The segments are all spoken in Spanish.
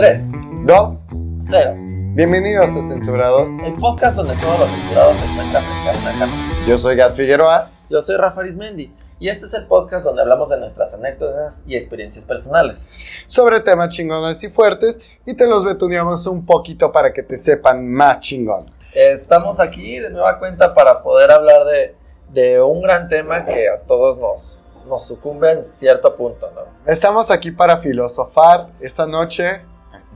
3, Dos, 0. bienvenidos a Censurados. El podcast donde todos los censurados frente a una cámara. Yo soy Gat Figueroa. Yo soy Rafa Arismendi y este es el podcast donde hablamos de nuestras anécdotas y experiencias personales. sobre temas chingones y fuertes y te los betuneamos un poquito para que te sepan más chingón. Estamos aquí de nueva cuenta para poder hablar de, de un gran tema que a todos nos, nos sucumbe en cierto punto, ¿no? Estamos aquí para filosofar esta noche,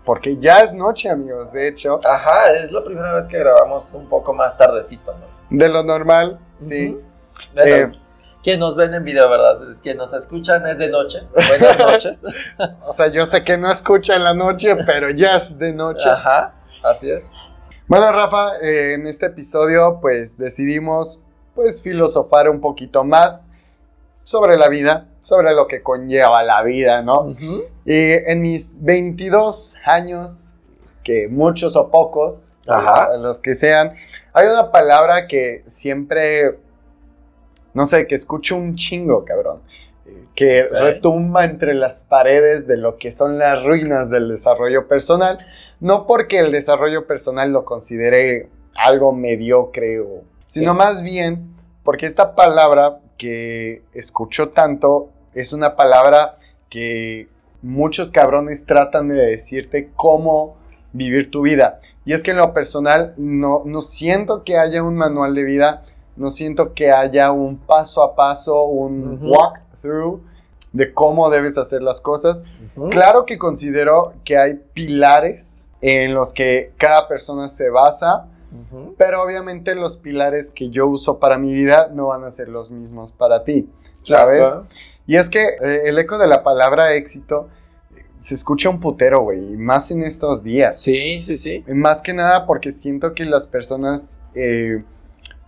porque ya es noche, amigos, de hecho, Ajá, es la primera vez que grabamos un poco más tardecito, ¿no? de lo normal, sí. Eh, quien nos ven en video, ¿verdad? Es quien nos escuchan es de noche. Buenas noches. O sea, yo sé que no escucha en la noche, pero ya es de noche. Ajá, así es. Bueno, Rafa, eh, en este episodio, pues decidimos, pues, filosofar un poquito más sobre la vida, sobre lo que conlleva la vida, ¿no? Ujú. Y en mis 22 años, que muchos o pocos, Ajá. los que sean, hay una palabra que siempre, no sé, que escucho un chingo, cabrón, que retumba entre las paredes de lo que son las ruinas del desarrollo personal, no porque el desarrollo personal lo considere algo mediocre, o, sino Sí. más bien porque esta palabra que escucho tanto es una palabra que muchos cabrones tratan de decirte cómo vivir tu vida. Y es que en lo personal no, no siento que haya un manual de vida, no siento que haya un paso a paso, un Ujú. walkthrough de cómo debes hacer las cosas. Claro que considero que hay pilares en los que cada persona se basa, pero obviamente los pilares que yo uso para mi vida no van a ser los mismos para ti, ¿sabes? Claro. Y es que eh, el eco de la palabra éxito se escucha un putero, güey, más en estos días. Sí, sí, sí. Más que nada porque siento que las personas, eh,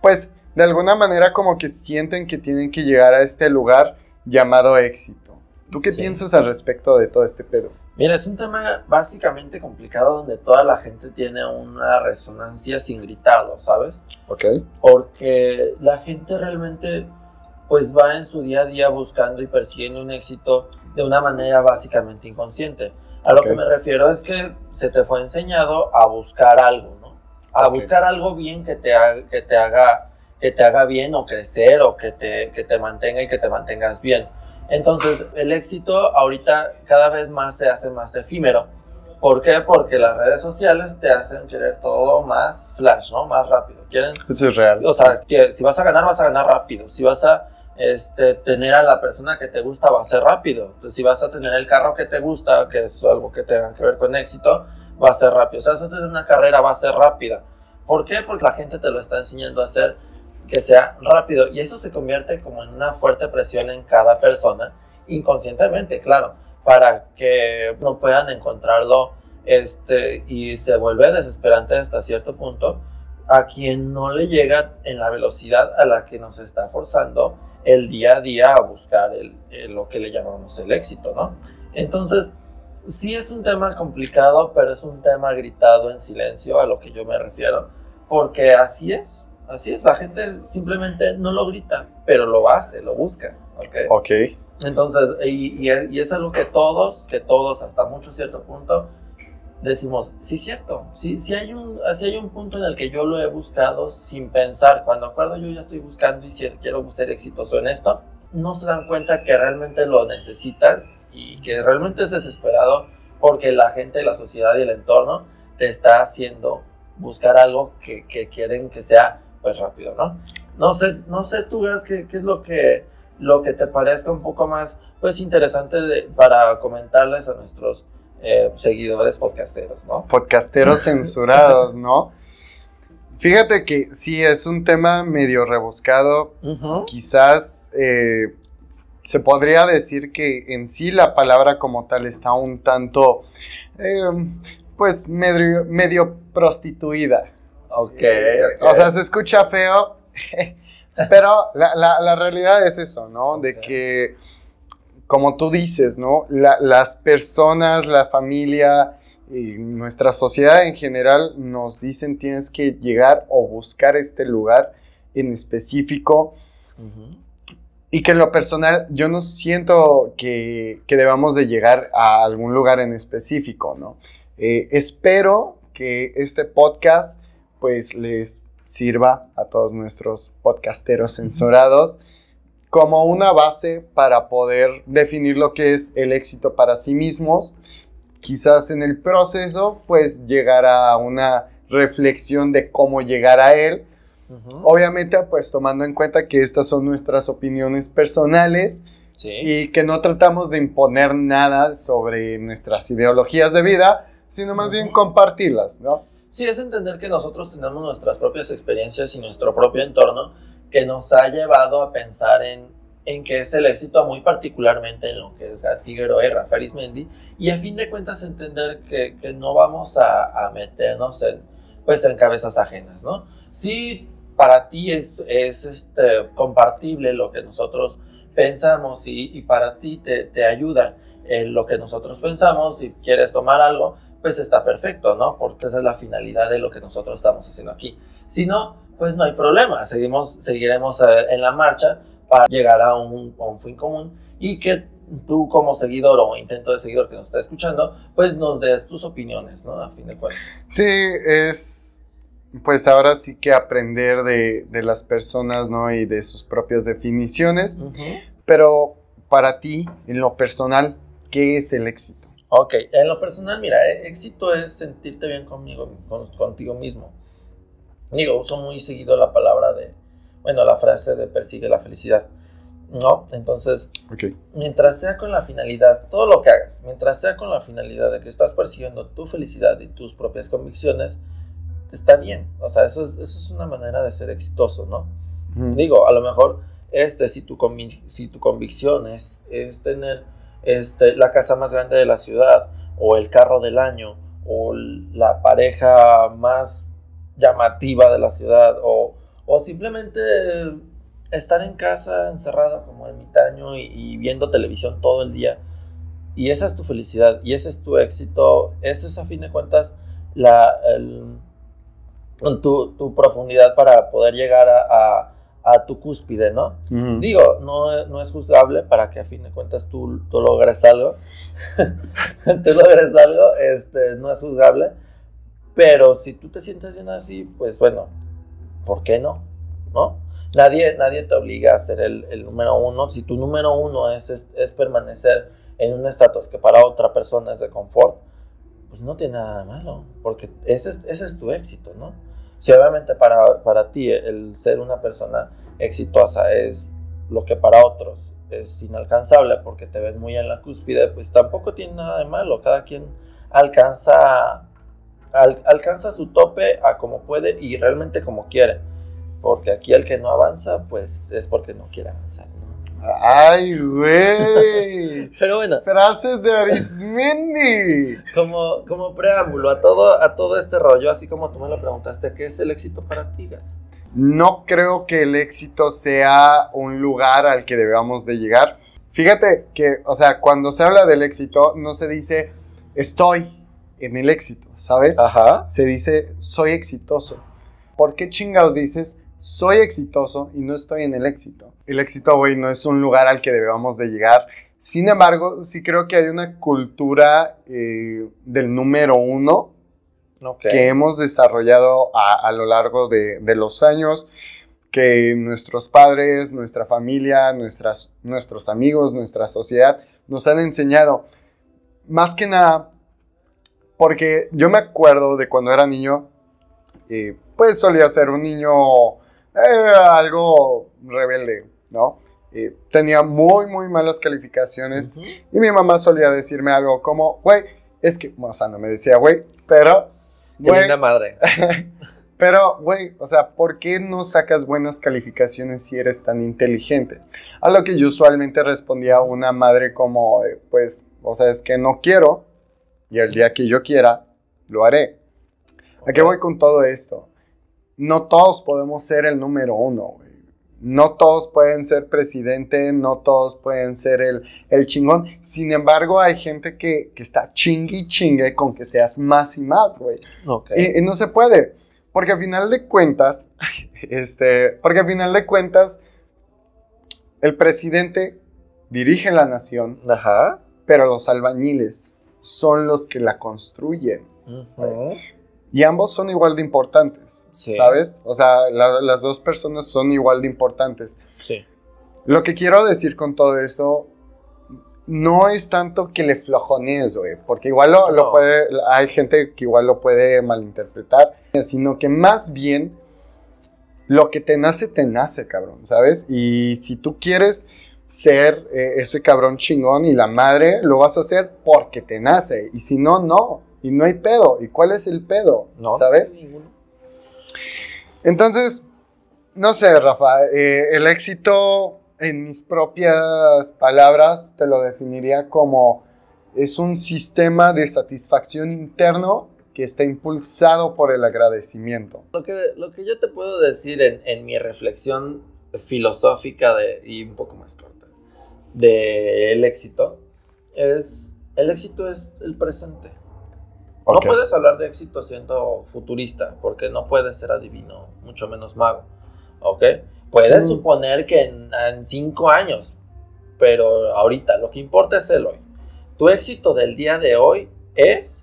pues, de alguna manera como que sienten que tienen que llegar a este lugar llamado éxito. ¿Tú qué Sí. piensas al respecto de todo este pedo? Mira, es un tema básicamente complicado donde toda la gente tiene una resonancia sin gritarlo, ¿sabes? Ok. Porque la gente realmente pues va en su día a día buscando y persiguiendo un éxito de una manera básicamente inconsciente. A lo que me refiero es que se te fue enseñado a buscar algo, ¿no? A buscar algo bien que te haga, que te haga, que te haga bien o crecer o que te, que te mantenga y que te mantengas bien. Entonces, el éxito ahorita cada vez más se hace más efímero. ¿Por qué? Porque las redes sociales te hacen querer todo más flash, ¿no? Más rápido. Quieren Eso es real. o sea, que si vas a ganar, vas a ganar rápido. Si vas a este, tener a la persona que te gusta, va a ser rápido. Si vas a tener el carro que te gusta, que es algo que tenga que ver con éxito, va a ser rápido. Si vas a tener una carrera, va a ser rápida. ¿Por qué? Porque la gente te lo está enseñando a hacer que sea rápido. Y eso se convierte como en una fuerte presión en cada persona, inconscientemente, claro, para que no puedan encontrarlo este, y se vuelve desesperante hasta cierto punto a quien no le llega en la velocidad a la que nos está forzando el día a día a buscar el, el- lo que le llamamos el éxito, ¿no? Entonces, sí es un tema complicado, pero es un tema gritado en silencio a lo que yo me refiero, porque así es, así es, la gente simplemente no lo grita, pero lo hace, lo busca, ¿ok? Ok. Entonces, y, y es, y es algo que todos, que todos hasta mucho cierto punto, decimos, sí, cierto, sí, sí hay un, sí hay un punto en el que yo lo he buscado sin pensar, cuando acuerdo yo ya estoy buscando y quiero ser exitoso en esto, no se dan cuenta que realmente lo necesitan y que realmente es desesperado porque la gente, la sociedad y el entorno te está haciendo buscar algo que, quieren que sea pues rápido, ¿no? No sé, no sé tú qué, qué es lo que, lo que te parezca un poco más pues interesante para comentarles a nuestros eh, seguidores podcasteros, ¿no? Podcasteros censurados, ¿no? Fíjate que sí es un tema medio rebuscado. Quizás eh, se podría decir que en sí la palabra como tal está un tanto, eh, pues, medio, medio prostituida. Ok, O sea, se escucha feo, pero la, la- la realidad es eso, ¿no? De que, como tú dices, ¿no? La- las personas, la familia y nuestra sociedad en general nos dicen tienes que llegar o buscar este lugar en específico y que en lo personal yo no siento que, que debamos de llegar a algún lugar en específico, ¿no? Eh, espero que este podcast pues les sirva a todos nuestros podcasteros censurados como una base para poder definir lo que es el éxito para sí mismos. Quizás en el proceso pues llegar a una reflexión de cómo llegar a él. Obviamente pues tomando en cuenta que estas son nuestras opiniones personales y que no tratamos de imponer nada sobre nuestras ideologías de vida, sino más bien compartirlas, ¿no? Sí, es entender que nosotros tenemos nuestras propias experiencias y nuestro propio entorno que nos ha llevado a pensar en, en qué es el éxito, muy particularmente en lo que es Gad Figueroa y Rafael Ismendi, y a fin de cuentas entender que, que no vamos a, a, meternos en, pues, en cabezas ajenas, ¿no? Sí, para ti es, es este, compartible lo que nosotros pensamos y, y para ti te, te ayuda lo que nosotros pensamos, si quieres tomar algo, pues está perfecto, ¿no? Porque esa es la finalidad de lo que nosotros estamos haciendo aquí. Si no, pues no hay problema, seguimos, seguiremos eh, en la marcha para llegar a un, a un fin común y que tú como seguidor o intento de seguidor que nos está escuchando, pues nos des tus opiniones, ¿no? A fin de cuentas. Sí, es pues ahora sí que aprender de, de las personas, ¿no? Y de sus propias definiciones. Uh -huh. Pero para ti, en lo personal, ¿qué es el éxito? Ok, en lo personal, mira, éxito es sentirte bien conmigo, con, contigo mismo. Digo, uso muy seguido la palabra de, bueno, la frase de persigue la felicidad, ¿no? Entonces, okay. mientras sea con la finalidad, todo lo que hagas, mientras sea con la finalidad de que estás persiguiendo tu felicidad y tus propias convicciones, está bien. O sea, eso es, eso es una manera de ser exitoso, ¿no? Mm. Digo, a lo mejor, este, si tu, convic si tu convicción es, es tener este, la casa más grande de la ciudad, o el carro del año, o la pareja más llamativa de la ciudad, o, o simplemente estar en casa encerrado como ermitaño y, y, viendo televisión todo el día, y esa es tu felicidad, y ese es tu éxito, eso es a fin de cuentas la, el, tu, tu, profundidad para poder llegar a, a a tu cúspide, ¿no? Uh -huh. Digo, no, no, es juzgable para que a fin de cuentas tú, tú logres algo. tú logres algo, este, no es juzgable. Pero si tú te sientes bien así, pues bueno, ¿por qué no? ¿No? Nadie, nadie te obliga a ser el, número uno. Si tu número uno es, es, es permanecer en un estatus que para otra persona es de confort, pues no tiene nada de malo, porque ese, ese es tu éxito, ¿no? Si obviamente para, para ti el ser una persona exitosa es lo que para otros es inalcanzable porque te ven muy en la cúspide, pues tampoco tiene nada de malo. Cada quien alcanza, al, alcanza su tope a como puede y realmente como quiere. Porque aquí el que no avanza, pues es porque no quiere avanzar. ¿no? ¡Ay, güey! Pero bueno. Frases de Arismendi. Como, como preámbulo a todo, a todo este rollo, así como tú me lo preguntaste, ¿qué es el éxito para ti, Gat? No creo que el éxito sea un lugar al que debamos de llegar. Fíjate que, o sea, cuando se habla del éxito, no se dice estoy en el éxito, ¿sabes? Ajá. Se dice soy exitoso. ¿Por qué chingados dices soy exitoso y no estoy en el éxito? El éxito, güey, no es un lugar al que debamos de llegar. Sin embargo, sí creo que hay una cultura eh, del número uno okay. que hemos desarrollado a, a lo largo de, de, los años, que nuestros padres, nuestra familia, nuestras, nuestros amigos, nuestra sociedad nos han enseñado. Más que nada, porque yo me acuerdo de cuando era niño, pues solía ser un niño eh, algo rebelde, ¿no? Tenía muy, muy malas calificaciones uh -huh. y mi mamá solía decirme algo como, güey, es que, o sea, no me decía, güey, pero... Qué wey, linda madre. pero, güey, o sea, ¿por qué no sacas buenas calificaciones si eres tan inteligente? A lo que yo usualmente respondía a una madre como, eh, pues, o sea, es que no quiero y el día que yo quiera, lo haré. Okay. ¿A qué voy con todo esto? No todos podemos ser el número uno, güey. No todos pueden ser presidente, no todos pueden ser el, el chingón. Sin embargo, hay gente que, que está chingue y chingue con que seas más y más, güey. Okay. Y, y, no se puede. Porque al final de cuentas, este, porque al final de cuentas, el presidente dirige la nación, Ajá. pero los albañiles son los que la construyen. Y ambos son igual de importantes, ¿sabes? O sea, las dos personas son igual de importantes. Sí. Lo que quiero decir con todo esto no es tanto que le flojonees, güey, porque igual lo, puede, hay gente que igual lo puede malinterpretar, sino que más bien lo que te nace, te nace, cabrón, ¿sabes? Y si tú quieres ser eh, ese cabrón chingón y la madre, lo vas a hacer porque te nace, y si no, no, y no hay pedo, ¿y cuál es el pedo? No, ¿sabes? Ninguno. Entonces, no sé, Rafa, eh, el éxito en mis propias palabras te lo definiría como es un sistema de satisfacción interno que está impulsado por el agradecimiento. Lo que, lo que yo te puedo decir en, mi reflexión filosófica de, y un poco más del éxito es, el éxito es el presente. No puedes hablar de éxito siendo futurista, porque no puedes ser adivino, mucho menos mago. ¿Ok? Puedes mm. suponer que en, cinco años, pero ahorita lo que importa es el hoy. Tu éxito del día de hoy es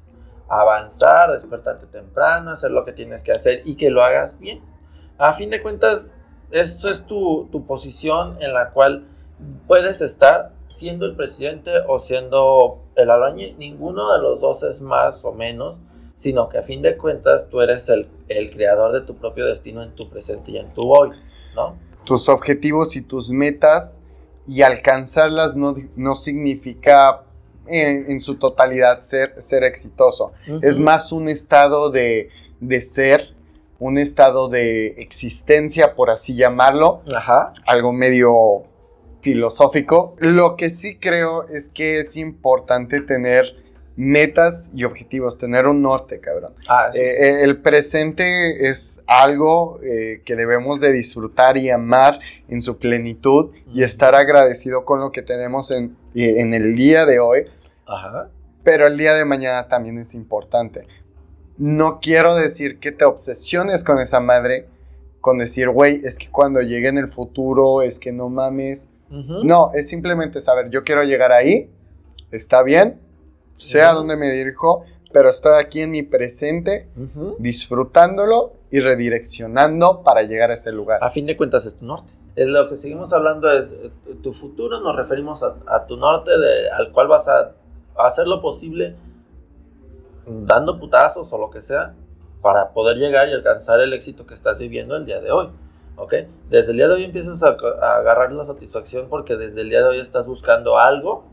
avanzar, despertarte temprano, hacer lo que tienes que hacer y que lo hagas bien. A fin de cuentas, eso es tu, tu posición en la cual puedes estar siendo el presidente o siendo el albañil. Ninguno de los dos es más o menos, sino que a fin de cuentas tú eres el, el creador de tu propio destino en tu presente y en tu hoy. Tus objetivos y tus metas y alcanzarlas no, no significa en, su totalidad ser, ser exitoso. Es más un estado de, ser, un estado de existencia, por así llamarlo. Algo medio filosófico. Lo que sí creo es que es importante tener metas y objetivos, tener un norte, cabrón. Ah, eh, eh, el presente es algo eh, que debemos de disfrutar y amar en su plenitud y estar agradecido con lo que tenemos en, en el día de hoy. Ajá. Pero el día de mañana también es importante. No quiero decir que te obsesiones con esa madre, con decir, güey, es que cuando llegue en el futuro, es que no mames. No, es simplemente saber, yo quiero llegar ahí, está bien, sé a dónde me dirijo, pero estoy aquí en mi presente, disfrutándolo y redireccionando para llegar a ese lugar. A fin de cuentas es tu norte. lo que seguimos hablando es eh, tu futuro, nos referimos a, tu norte de, al cual vas a, hacer lo posible dando putazos o lo que sea para poder llegar y alcanzar el éxito que estás viviendo el día de hoy. ¿Ok? Desde el día de hoy empiezas a, agarrar la satisfacción porque desde el día de hoy estás buscando algo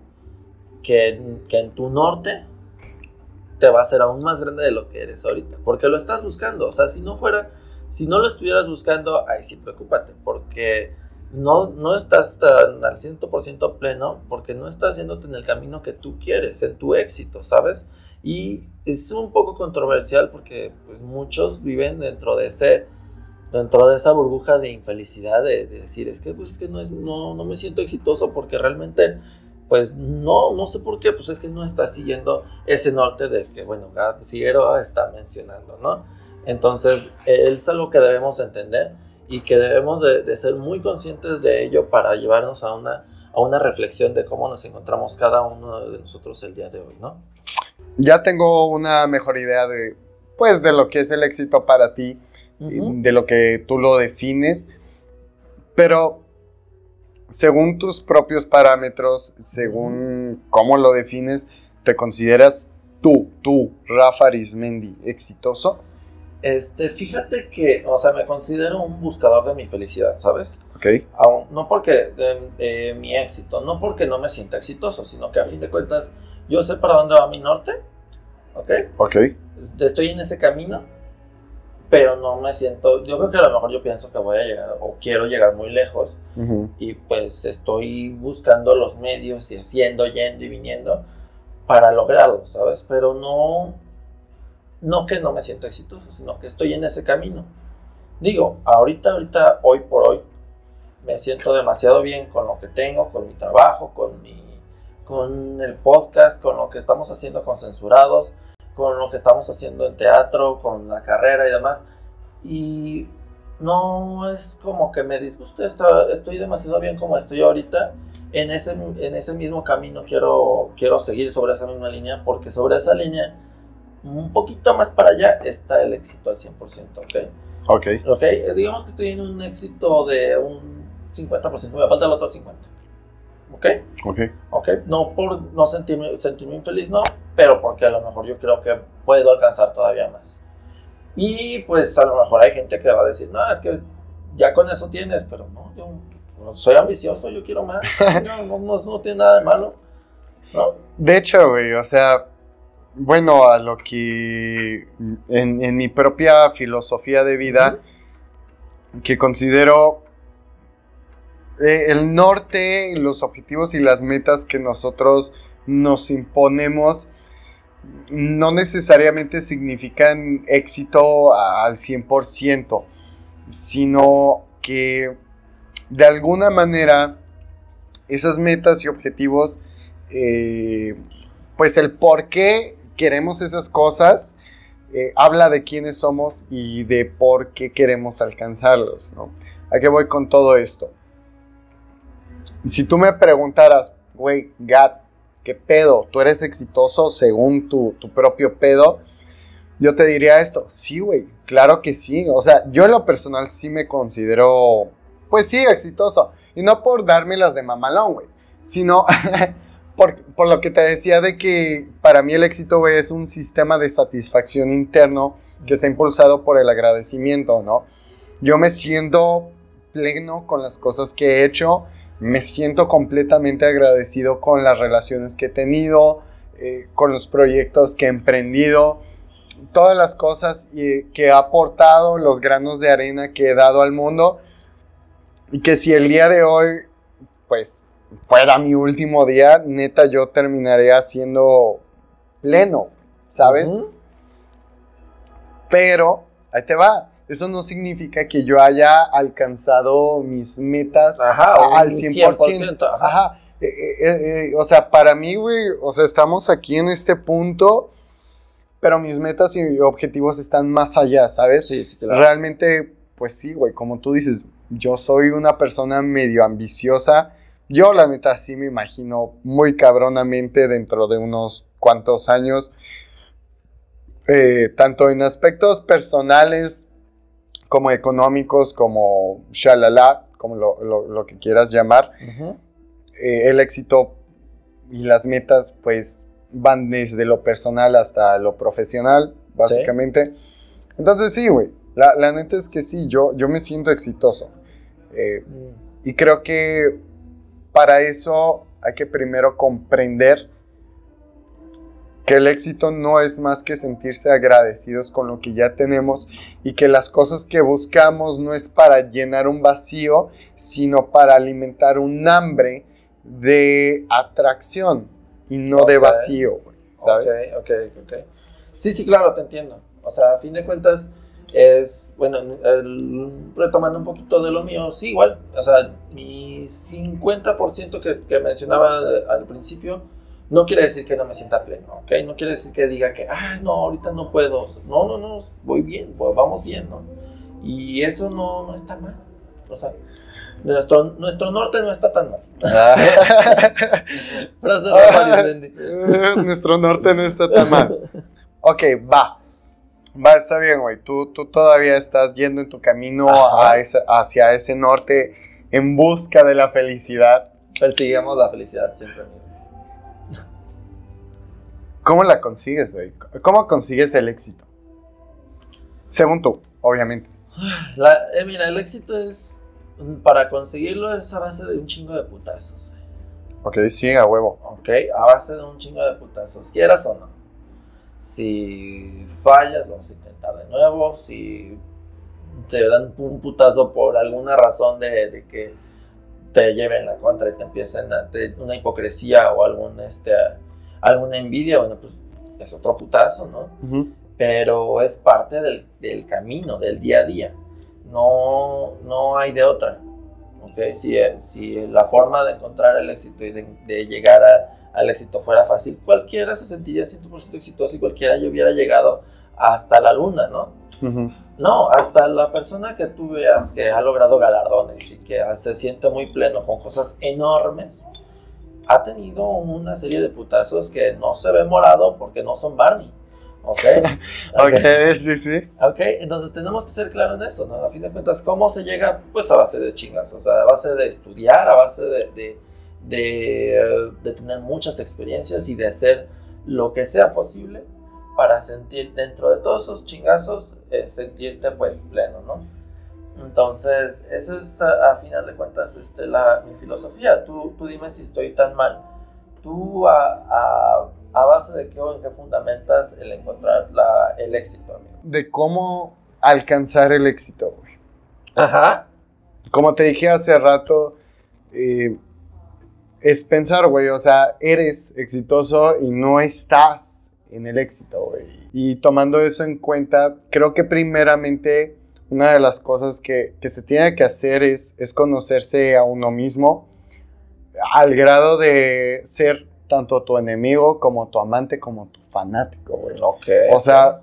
que, en tu norte te va a ser aún más grande de lo que eres ahorita, porque lo estás buscando, o sea, si no fuera, si no lo estuvieras buscando, ahí sí, preocúpate, porque no, no estás tan al 100% pleno, porque no estás yéndote en el camino que tú quieres, en tu éxito, ¿sabes? Y es un poco controversial porque pues, muchos viven dentro de ese dentro de esa burbuja de infelicidad de, decir es que pues es que no, es, no, no me siento exitoso porque realmente pues no, no sé por qué, pues es que no está siguiendo ese norte de que, bueno, Gad Figueroa está mencionando, ¿no? Entonces, es algo que debemos entender y que debemos de, ser muy conscientes de ello para llevarnos a una, a una reflexión de cómo nos encontramos cada uno de nosotros el día de hoy, ¿no? Ya tengo una mejor idea de, pues, de lo que es el éxito para ti, de lo que tú lo defines, pero según tus propios parámetros, según cómo lo defines, ¿te consideras tú, tú, Rafa Arismendi, exitoso? Este, fíjate que, o sea, me considero un buscador de mi felicidad, ¿sabes? Ok. no porque de, mi éxito, no porque no me sienta exitoso, sino que a fin de cuentas yo sé para dónde va mi norte, ¿ok? Ok. Estoy en ese camino, pero no me siento, yo creo que a lo mejor yo pienso que voy a llegar o quiero llegar muy lejos y pues estoy buscando los medios y haciendo, yendo y viniendo para lograrlo, ¿sabes? Pero no, no que no me siento exitoso, sino que estoy en ese camino. Digo, ahorita, ahorita, hoy por hoy, me siento demasiado bien con lo que tengo, con mi trabajo, con mi, con el podcast, con lo que estamos haciendo con censurados, con lo que estamos haciendo en teatro, con la carrera y demás. Y no es como que me disguste, estoy, estoy demasiado bien como estoy ahorita. En ese, en ese mismo camino quiero, quiero seguir sobre esa misma línea, porque sobre esa línea, un poquito más para allá, está el éxito al 100%, ¿ok? Ok. Ok, digamos que estoy en un éxito de un 50%, me falta el otro 50%. ¿Ok? Ok. Ok, no por no sentirme, sentirme infeliz, no, pero porque a lo mejor yo creo que puedo alcanzar todavía más. Y pues a lo mejor hay gente que va a decir, no, es que ya con eso tienes, pero no, yo soy ambicioso, yo quiero más. no, no, no, no tiene nada de malo. ¿no? De hecho, güey, o sea, bueno, a lo que en, en mi propia filosofía de vida, que considero eh, el norte, los objetivos y las metas que nosotros nos imponemos no necesariamente significan éxito al 100%, sino que de alguna manera esas metas y objetivos, eh, pues el por qué queremos esas cosas, eh, habla de quiénes somos y de por qué queremos alcanzarlos. ¿A qué voy con todo esto? Si tú me preguntaras, güey, Gat, ¿qué pedo? ¿Tú eres exitoso según tu, tu propio pedo? Yo te diría esto, sí, güey, claro que sí. O sea, yo en lo personal sí me considero, pues sí, exitoso. Y no por darme las de mamalón, güey, sino por, por lo que te decía de que para mí el éxito, güey, es un sistema de satisfacción interno que está impulsado por el agradecimiento, ¿no? Yo me siento pleno con las cosas que he hecho, me siento completamente agradecido con las relaciones que he tenido, eh, con los proyectos que he emprendido, todas las cosas y- que he aportado, los granos de arena que he dado al mundo, y que si el día de hoy, pues, fuera mi último día, neta, yo terminaría siendo pleno, ¿sabes? Pero, ahí te va. Eso no significa que yo haya alcanzado mis metas Ajá, al 100%. 100%, ajá. Ajá. Eh, eh, eh, o sea, para mí, güey, o sea, estamos aquí en este punto, pero mis metas y objetivos están más allá, ¿sabes? Sí, sí, claro. Realmente, pues sí, güey, como tú dices, yo soy una persona medio ambiciosa. Yo, la neta, sí me imagino muy cabronamente dentro de unos cuantos años, tanto en aspectos personales como económicos, como shalala, como lo, lo- lo que quieras llamar. Eh, el éxito y las metas, pues, van desde lo personal hasta lo profesional, básicamente. Entonces, sí, güey. La, la neta es que sí, yo, yo me siento exitoso. Eh, Mm. y creo que para eso hay que primero comprender que el éxito no es más que sentirse agradecidos con lo que ya tenemos y que las cosas que buscamos no es para llenar un vacío, sino para alimentar un hambre de atracción y no de Ok. vacío, ¿sabes? Ok, ok, ok. Sí, sí, claro, te entiendo. O sea, a fin de cuentas, es, bueno, el- retomando un poquito de lo mío, sí, igual. O sea, mi 50% que, que mencionaba al principio, no quiere decir que no me sienta pleno, ¿ok? No quiere decir que diga que, ay, no, ahorita no puedo. No, no, no, voy bien, pues, vamos bien, ¿no? Y eso no, no está mal. O sea, nuestro, nuestro norte no está tan mal. Eh, Nuestro norte no está tan mal. Ok, va. Va, está bien, güey. Tú, tú todavía estás yendo en tu camino a esa- hacia ese norte en busca de la felicidad. Persiguemos la felicidad siempre. ¿Cómo la consigues, güey? ¿Cómo consigues el éxito? Según tú, obviamente. La- eh, mira, el éxito es. Para conseguirlo es a base de un chingo de putazos. Ok, sí, a huevo. ¿Ok? A base de un chingo de putazos, quieras o no. Si fallas, lo vas a intentar de nuevo. Si te dan un putazo por alguna razón de, de que te lleven la contra y te empiecen a te- una hipocresía o algún este alguna envidia, bueno, pues es otro putazo, ¿no? pero es parte del, del camino, del día a día. No, no hay de otra. ¿ok? Si, si la forma de encontrar el éxito y de, de llegar a- al éxito fuera fácil, cualquiera se sentiría 100% exitoso y cualquiera ya hubiera llegado hasta la luna, ¿no? No, hasta la persona que tú veas que ha logrado galardones y que se siente muy pleno con cosas enormes, ha tenido una serie de putazos que no se ve morado porque no son Barney. ¿Ok? Ok, sí, sí. Ok, entonces tenemos que ser claros en eso, ¿no? A fin de cuentas, ¿cómo se llega? Pues a base de chingas, o sea, a base de estudiar, a base de, de, de, eh, de tener muchas experiencias y de hacer lo que sea posible para sentir dentro de todos esos chingazos, eh, sentirte pues pleno, ¿no? Entonces, eso es a, a final de cuentas este, la, mi filosofía. Tú, tú dime si estoy tan mal. Tú a, a, a base de qué o en qué fundamentas el encontrar la, el éxito, amigo. De cómo alcanzar el éxito, güey. Ajá. Como te dije hace rato, eh, es pensar, güey, o sea, eres exitoso y no estás en el éxito, güey. Y tomando eso en cuenta, creo que primeramente una de las cosas que, que se tiene que hacer es, es conocerse a uno mismo al grado de ser tanto tu enemigo como tu amante como tu fanático, güey. Ok. O sea,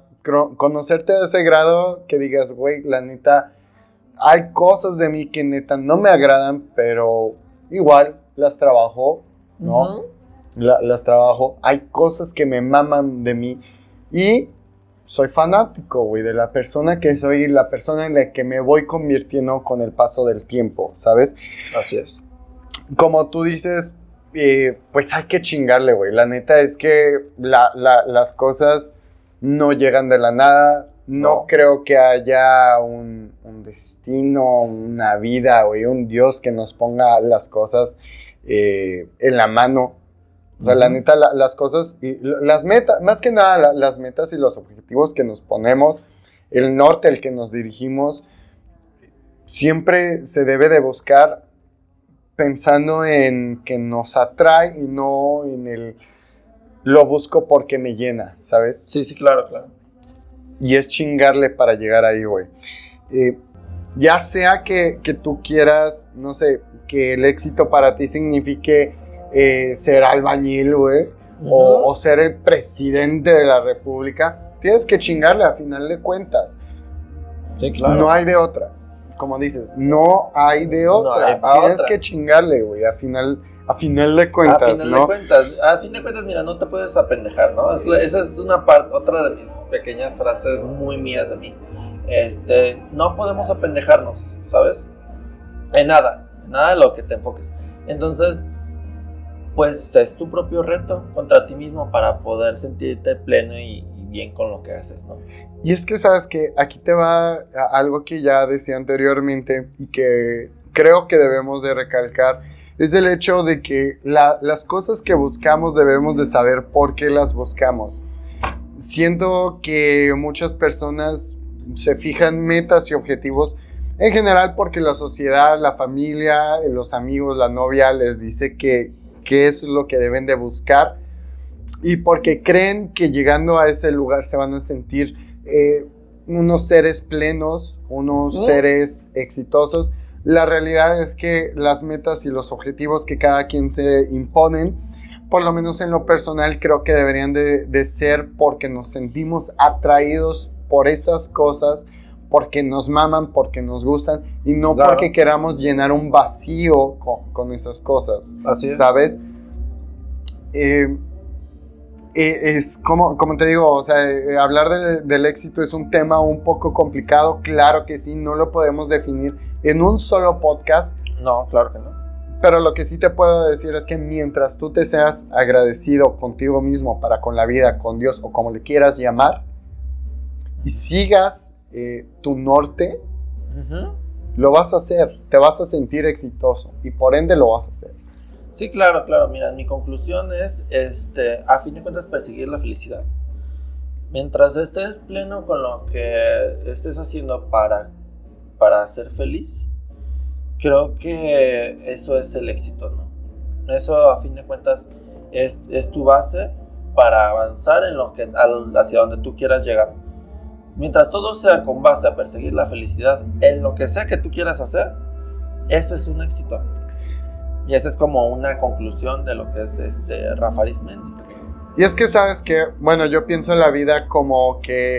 conocerte a ese grado que digas, güey, la neta, hay cosas de mí que neta no me agradan, pero igual las trabajo, ¿no? Ujú. La- las trabajo. Hay cosas que me maman de mí y soy fanático, güey, de la persona que soy y la persona en la que me voy convirtiendo con el paso del tiempo, ¿sabes? Así es. como tú dices, eh, pues hay que chingarle, güey. La neta es que la- la- las cosas no llegan de la nada. No, No. creo que haya un, un destino, una vida, güey, un Dios que nos ponga las cosas eh, en la mano. O sea, la neta, la- las cosas, y las metas, más que nada, la- las metas y los objetivos que nos ponemos, el norte al que nos dirigimos, siempre se debe de buscar pensando en que nos atrae y no en el lo busco porque me llena, ¿sabes? Sí, sí, claro, claro. Y es chingarle para llegar ahí, güey. Eh, ya sea que, que tú quieras, no sé, que el éxito para ti signifique eh, ser albañil, güey, o, ser el presidente de la república, tienes que chingarle a final de cuentas. Sí, claro. No hay de otra. Como dices, no hay de otra. hay Tienes otra. que chingarle, güey, a final, a final de a cuentas, fin ¿no? de cuentas, a fin de cuentas, mira, no te puedes apendejar, ¿no? Es esa es una parte, otra de mis pequeñas frases muy mías de mí. Este, no podemos apendejarnos, ¿sabes? En nada, en nada de lo que te enfoques. Entonces, pues es tu propio reto contra ti mismo para poder sentirte pleno y, bien con lo que haces, ¿no? Y es que sabes que aquí te va algo que ya decía anteriormente y que creo que debemos de recalcar, es el hecho de que la- las cosas que buscamos debemos de saber por qué las buscamos. Siento que muchas personas se fijan metas y objetivos en general porque la sociedad, la familia, los amigos, la novia les dice que, que es lo que deben de buscar y porque creen que llegando a ese lugar se van a sentir eh, unos seres plenos, unos seres exitosos. La realidad es que las metas y los objetivos que cada quien se imponen, por lo menos en lo personal, creo que deberían de, de ser porque nos sentimos atraídos por esas cosas, porque nos maman, porque nos gustan y no Claro. porque queramos llenar un vacío con, con esas cosas. Así es. ¿Sabes? Eh, eh, es como, como te digo, o sea, eh, hablar del- del éxito es un tema un poco complicado, claro que sí, no lo podemos definir en un solo podcast, No, claro que no. pero lo que sí te puedo decir es que mientras tú te seas agradecido contigo mismo para con la vida, con Dios o como le quieras llamar, y sigas eh, tu norte, lo vas a hacer, te vas a sentir exitoso y por ende lo vas a hacer. Sí, claro, claro. Mira, mi conclusión es, este, a fin de cuentas, perseguir la felicidad. Mientras estés pleno con lo que estés haciendo para, para ser feliz, creo que eso es el éxito, ¿no? Eso, a fin de cuentas, es, es tu base para avanzar en lo que, hacia donde tú quieras llegar. Mientras todo sea con base a perseguir la felicidad, en lo que sea que tú quieras hacer, eso es un éxito. Y esa es como una conclusión de lo que es este Rafa Arizmendi. Y es que sabes que, bueno, yo pienso en la vida como que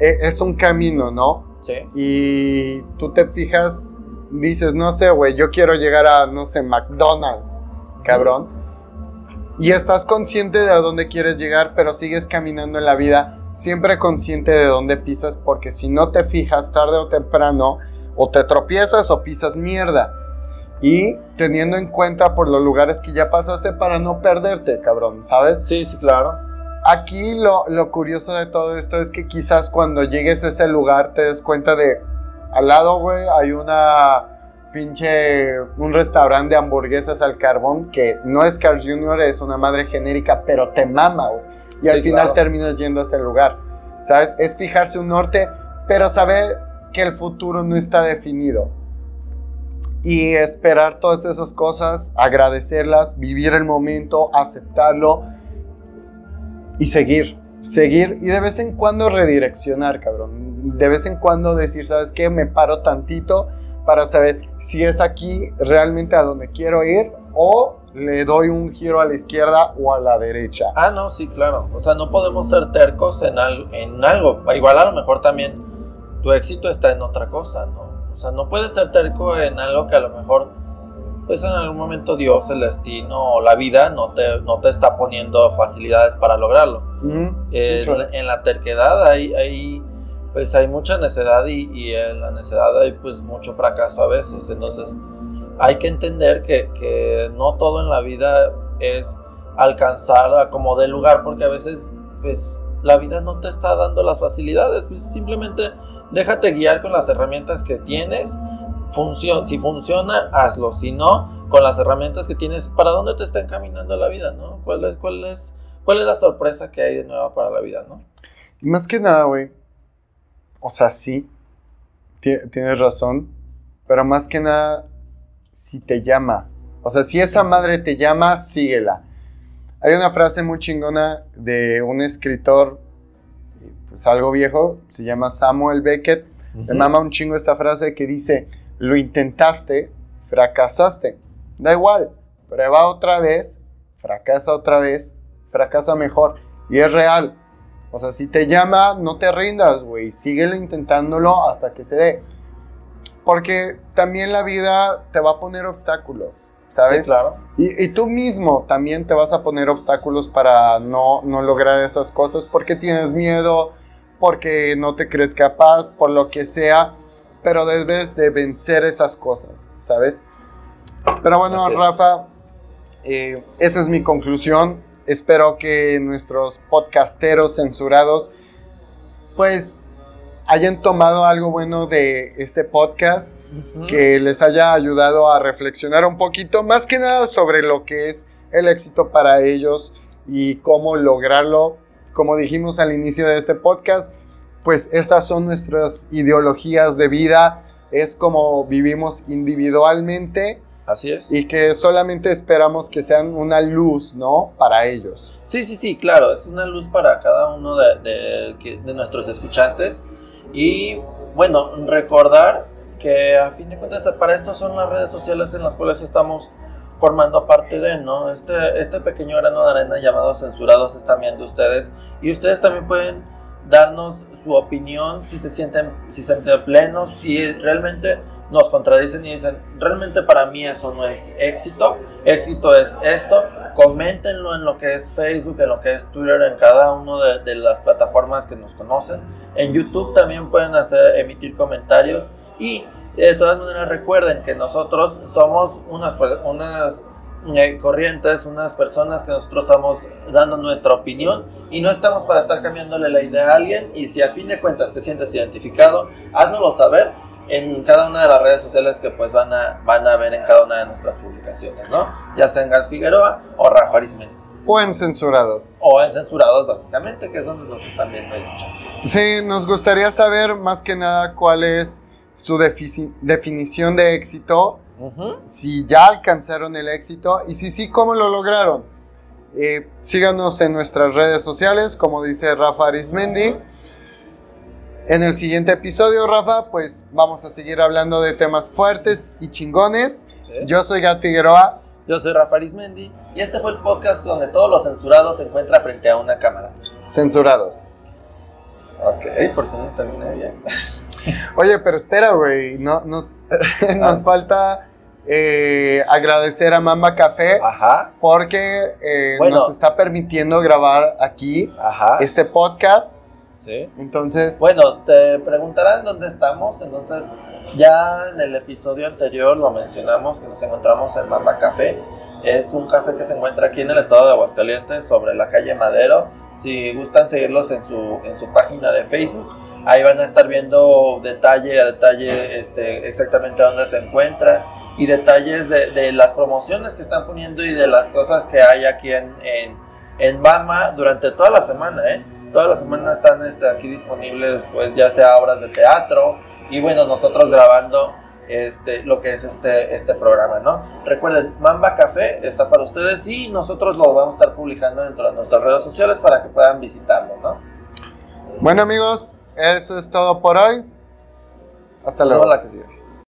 e- es un camino, ¿no? Sí. Y tú te fijas, dices, no sé, güey, yo quiero llegar a, no sé, McDonald's, cabrón. Y estás consciente de a dónde quieres llegar, pero sigues caminando en la vida, siempre consciente de dónde pisas, porque si no te fijas tarde o temprano, o te tropiezas o pisas mierda. Y teniendo en cuenta por los lugares que ya pasaste para no perderte, cabrón, ¿sabes? Sí, sí, claro. Aquí lo, lo curioso de todo esto es que quizás cuando llegues a ese lugar te des cuenta de, al lado, güey, hay una pinche, un restaurante de hamburguesas al carbón que no es Carl Jr., es una madre genérica, pero te mama, güey. Y Sí, al final claro. terminas yendo a ese lugar, ¿sabes? Es fijarse un norte, pero saber que el futuro no está definido. Y esperar todas esas cosas, agradecerlas, vivir el momento, aceptarlo y seguir. Seguir y de vez en cuando redireccionar, cabrón. De vez en cuando decir, ¿sabes qué? Me paro tantito para saber si es aquí realmente a donde quiero ir o le doy un giro a la izquierda o a la derecha. Ah, no, sí, claro. O sea, no podemos ser tercos en, al- en algo. Igual a lo mejor también tu éxito está en otra cosa, ¿no? O sea, no puedes ser terco en algo que a lo mejor, pues en algún momento Dios, el destino o la vida no te, no te está poniendo facilidades para lograrlo. Eh, claro. en la terquedad hay, hay, pues hay mucha necedad y, y en la necedad hay pues mucho fracaso a veces. Entonces hay que entender que, que no todo en la vida es alcanzar a como de lugar porque a veces pues la vida no te está dando las facilidades. Pues simplemente déjate guiar con las herramientas que tienes. Si funciona, hazlo. Si no, con las herramientas que tienes, ¿para dónde te está encaminando la vida? ¿no? ¿Cuál es, cuál es ¿Cuál es la sorpresa que hay de nueva para la vida, no? Más que nada, güey. O sea, sí. ti- Tienes razón. Pero más que nada, si te llama. O sea, si esa madre te llama, síguela. Hay una frase muy chingona de un escritor, pues algo viejo, se llama Samuel Beckett. Me mama un chingo esta frase que dice, lo intentaste, fracasaste. Da igual, prueba otra vez, fracasa otra vez, fracasa mejor. Y es real. O sea, si te llama, no te rindas, güey. Síguelo intentándolo hasta que se dé. Porque también la vida te va a poner obstáculos, ¿sabes? Sí, claro. Y, y tú mismo también te vas a poner obstáculos para no, no lograr esas cosas porque tienes miedo, porque no te crees capaz, por lo que sea, pero debes de vencer esas cosas, ¿sabes? Pero bueno, Así es. Rafa, eh, esa es mi conclusión. Espero que nuestros podcasteros censurados, pues, hayan tomado algo bueno de este podcast que les haya ayudado a reflexionar un poquito, más que nada sobre lo que es el éxito para ellos y cómo lograrlo. Como dijimos al inicio de este podcast, pues estas son nuestras ideologías de vida, es como vivimos individualmente Así es. y que solamente esperamos que sean una luz, ¿no? Para ellos. Sí, sí, sí, claro, es una luz para cada uno de, de nuestros escuchantes. Y bueno, recordar que a fin de cuentas para esto son las redes sociales en las cuales estamos formando parte de, ¿no? Este, este pequeño grano de arena llamado censurados es también de ustedes. Y ustedes también pueden darnos su opinión, si se sienten, si se sienten plenos, si realmente nos contradicen y dicen, realmente para mí eso no es éxito, éxito es esto, coméntenlo en lo que es Facebook, en lo que es Twitter, en cada una de, las plataformas que nos conocen. En YouTube también pueden hacer, emitir comentarios y de todas maneras recuerden que nosotros somos unas, unas eh, corrientes, unas personas que nosotros estamos dando nuestra opinión y no estamos para estar cambiándole la idea a alguien y si a fin de cuentas te sientes identificado, háznoslo saber en cada una de las redes sociales que pues van a, van a ver en cada una de nuestras publicaciones, ¿no? Ya sea en Gas Figueroa o Rafa Arismendi. O en censurados. O en Censurados básicamente, que es donde nos están viendo y escuchando. Sí, nos gustaría saber más que nada cuál es su definición de éxito si ya alcanzaron el éxito y si sí, cómo lo lograron. Eh, síganos en nuestras redes sociales, como dice Rafa Arismendi. En el siguiente episodio, Rafa, pues vamos a seguir hablando de temas fuertes y chingones. Yo soy Gat Figueroa. Yo soy Rafa Arismendi y este fue el podcast donde todos los censurados se encuentran frente a una cámara. Censurados. Ok, por fin lo terminé bien. Oye, pero espera, güey. No, nos, nos Ah. falta eh, agradecer a Mamba Café Ajá, porque eh, Bueno. nos está permitiendo grabar aquí ajá. este podcast. Sí. Entonces, Bueno, se preguntarán dónde estamos, entonces ya en el episodio anterior lo mencionamos que nos encontramos en Mamba Café. Es un café que se encuentra aquí en el estado de Aguascalientes, sobre la calle Madero. Si gustan seguirlos en su, en su página de Facebook, ahí van a estar viendo detalle a detalle este, exactamente dónde se encuentra y detalles de, de las promociones que están poniendo y de las cosas que hay aquí en, en, en Bama durante toda la semana, ¿eh? Toda la semana están este, aquí disponibles, pues ya sea obras de teatro y bueno, nosotros grabando este, lo que es este, este programa, ¿no? Recuerden, Mamba Café está para ustedes y nosotros lo vamos a estar publicando dentro de nuestras redes sociales para que puedan visitarlo, ¿no? bueno amigos, eso es todo por hoy. Hasta luego. vemos la que sigue.